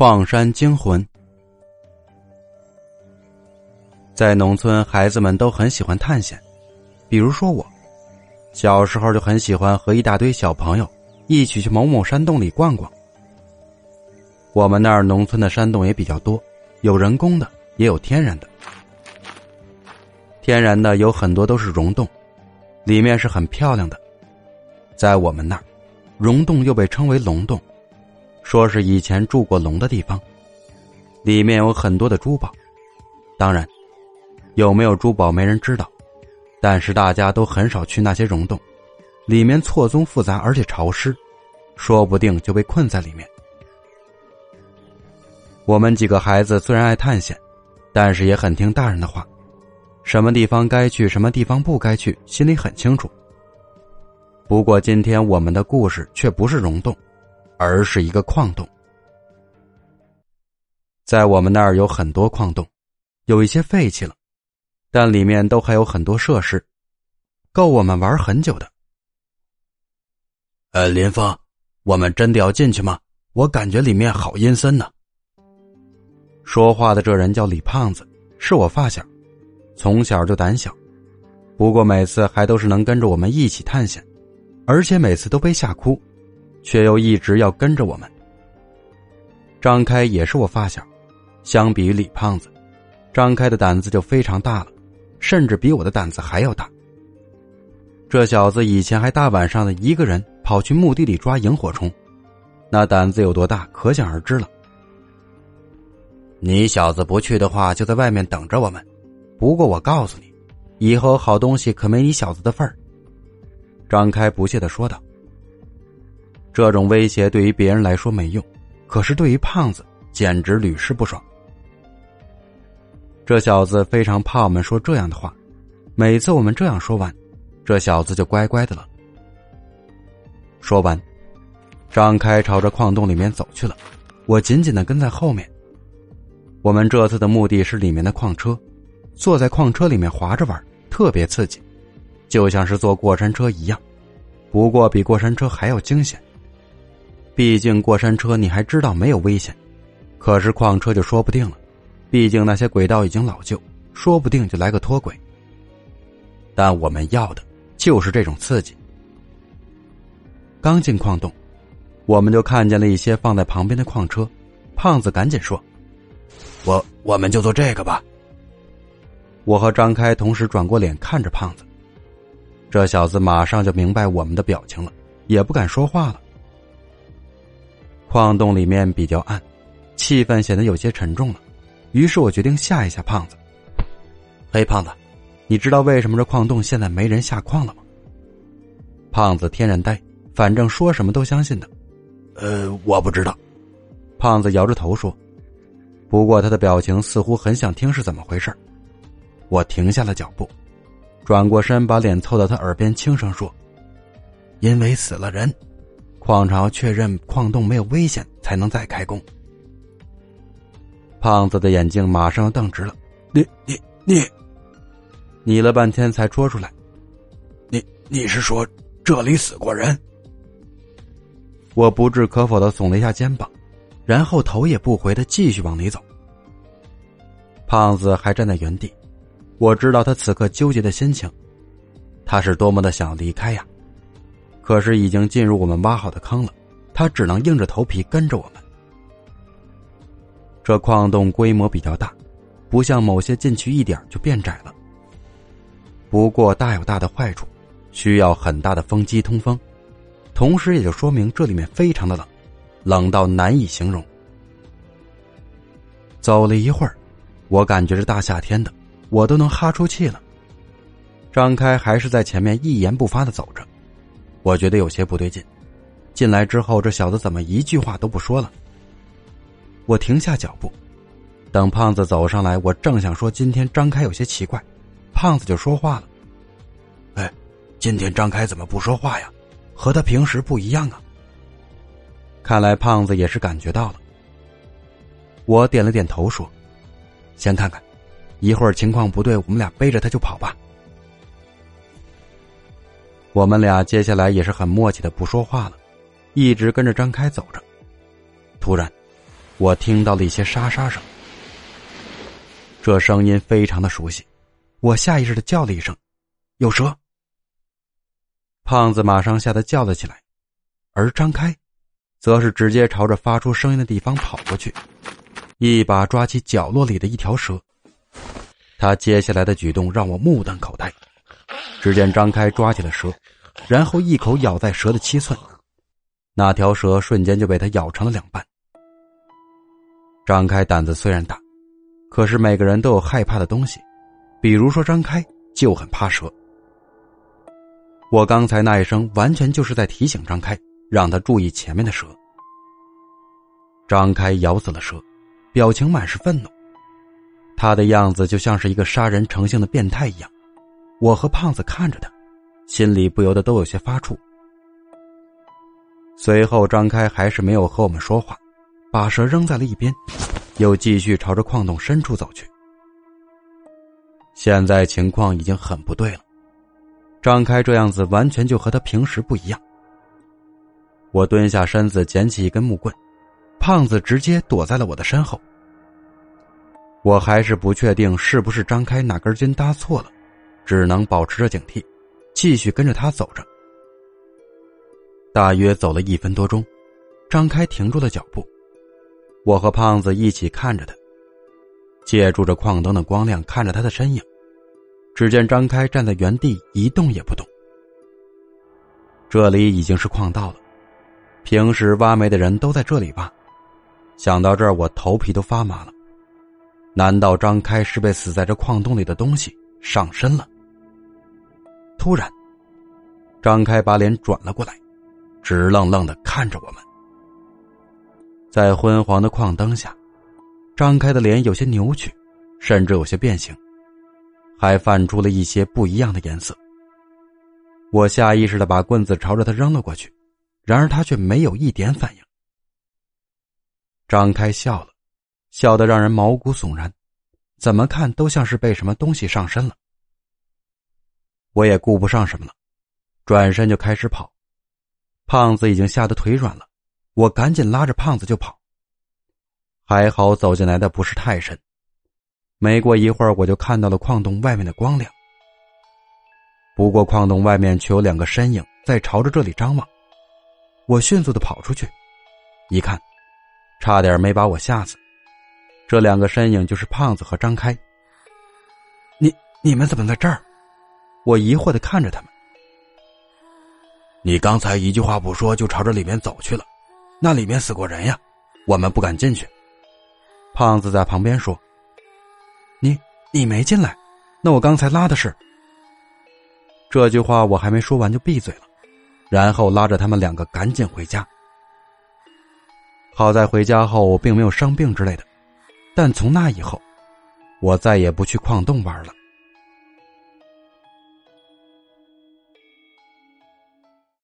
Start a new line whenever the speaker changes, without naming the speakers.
矿山惊魂。在农村，孩子们都很喜欢探险，比如说我，小时候就很喜欢和一大堆小朋友一起去某某山洞里逛逛。我们那儿农村的山洞也比较多，有人工的，也有天然的。天然的有很多都是溶洞，里面是很漂亮的。在我们那儿，溶洞又被称为龙洞。说是以前住过龙的地方，里面有很多的珠宝。当然，有没有珠宝没人知道，但是大家都很少去那些溶洞，里面错综复杂而且潮湿，说不定就被困在里面。我们几个孩子虽然爱探险，但是也很听大人的话，什么地方该去，什么地方不该去，心里很清楚。不过今天我们的故事却不是溶洞。而是一个矿洞，在我们那儿有很多矿洞，有一些废弃了，但里面都还有很多设施，够我们玩很久的。
呃，林峰，我们真的要进去吗？我感觉里面好阴森呢。
说话的这人叫李胖子，是我发小，从小就胆小，不过每次还都是能跟着我们一起探险，而且每次都被吓哭。却又一直要跟着我们。张开也是我发小，相比于李胖子，张开的胆子就非常大了，甚至比我的胆子还要大。这小子以前还大晚上的一个人跑去墓地里抓萤火虫，那胆子有多大，可想而知了。
你小子不去的话，就在外面等着我们。
不过我告诉你，以后好东西可没你小子的份儿。张开不屑的说道。这种威胁对于别人来说没用，可是对于胖子简直屡试不爽。这小子非常怕我们说这样的话，每次我们这样说完，这小子就乖乖的了。说完，张开朝着矿洞里面走去了，我紧紧的跟在后面。我们这次的目的是里面的矿车，坐在矿车里面滑着玩，特别刺激，就像是坐过山车一样，不过比过山车还要惊险。毕竟过山车你还知道没有危险，可是矿车就说不定了。毕竟那些轨道已经老旧，说不定就来个脱轨。但我们要的就是这种刺激。刚进矿洞，我们就看见了一些放在旁边的矿车。胖子赶紧说：“
我我们就坐这个吧。”
我和张开同时转过脸看着胖子，这小子马上就明白我们的表情了，也不敢说话了。矿洞里面比较暗，气氛显得有些沉重了。于是我决定吓一吓胖子。黑，胖子，你知道为什么这矿洞现在没人下矿了吗？胖子天然呆，反正说什么都相信的。
呃，我不知道。
胖子摇着头说。不过他的表情似乎很想听是怎么回事我停下了脚步，转过身，把脸凑到他耳边，轻声说：“
因为死了人。”
矿场确认矿洞没有危险，才能再开工。胖子的眼睛马上瞪直了，
你你你，
你了半天才说出来，
你你是说这里死过人？
我不置可否的耸了一下肩膀，然后头也不回的继续往里走。胖子还站在原地，我知道他此刻纠结的心情，他是多么的想离开呀。可是已经进入我们挖好的坑了，他只能硬着头皮跟着我们。这矿洞规模比较大，不像某些进去一点就变窄了。不过大有大的坏处，需要很大的风机通风，同时也就说明这里面非常的冷，冷到难以形容。走了一会儿，我感觉是大夏天的，我都能哈出气了。张开还是在前面一言不发的走着。我觉得有些不对劲，进来之后，这小子怎么一句话都不说了？我停下脚步，等胖子走上来，我正想说今天张开有些奇怪，胖子就说话了：“
哎，今天张开怎么不说话呀？
和他平时不一样啊。”看来胖子也是感觉到了。我点了点头说：“先看看，一会儿情况不对，我们俩背着他就跑吧。”我们俩接下来也是很默契的不说话了，一直跟着张开走着。突然，我听到了一些沙沙声，这声音非常的熟悉，我下意识的叫了一声：“有蛇！”胖子马上吓得叫了起来，而张开，则是直接朝着发出声音的地方跑过去，一把抓起角落里的一条蛇。他接下来的举动让我目瞪口呆。只见张开抓起了蛇，然后一口咬在蛇的七寸，那条蛇瞬间就被他咬成了两半。张开胆子虽然大，可是每个人都有害怕的东西，比如说张开就很怕蛇。我刚才那一声完全就是在提醒张开，让他注意前面的蛇。张开咬死了蛇，表情满是愤怒，他的样子就像是一个杀人成性的变态一样。我和胖子看着他，心里不由得都有些发怵。随后，张开还是没有和我们说话，把蛇扔在了一边，又继续朝着矿洞深处走去。现在情况已经很不对了，张开这样子完全就和他平时不一样。我蹲下身子捡起一根木棍，胖子直接躲在了我的身后。我还是不确定是不是张开哪根筋搭错了。只能保持着警惕，继续跟着他走着。大约走了一分多钟，张开停住了脚步。我和胖子一起看着他，借助着矿灯的光亮看着他的身影。只见张开站在原地一动也不动。这里已经是矿道了，平时挖煤的人都在这里挖。想到这儿，我头皮都发麻了。难道张开是被死在这矿洞里的东西上身了？突然，张开把脸转了过来，直愣愣的看着我们。在昏黄的矿灯下，张开的脸有些扭曲，甚至有些变形，还泛出了一些不一样的颜色。我下意识的把棍子朝着他扔了过去，然而他却没有一点反应。张开笑了，笑得让人毛骨悚然，怎么看都像是被什么东西上身了。我也顾不上什么了，转身就开始跑。胖子已经吓得腿软了，我赶紧拉着胖子就跑。还好走进来的不是太深，没过一会儿我就看到了矿洞外面的光亮。不过矿洞外面却有两个身影在朝着这里张望，我迅速的跑出去，一看，差点没把我吓死。这两个身影就是胖子和张开。你你们怎么在这儿？我疑惑的看着他们。
你刚才一句话不说就朝着里面走去了，那里面死过人呀，我们不敢进去。
胖子在旁边说：“你你没进来，那我刚才拉的是。”这句话我还没说完就闭嘴了，然后拉着他们两个赶紧回家。好在回家后我并没有生病之类的，但从那以后，我再也不去矿洞玩了。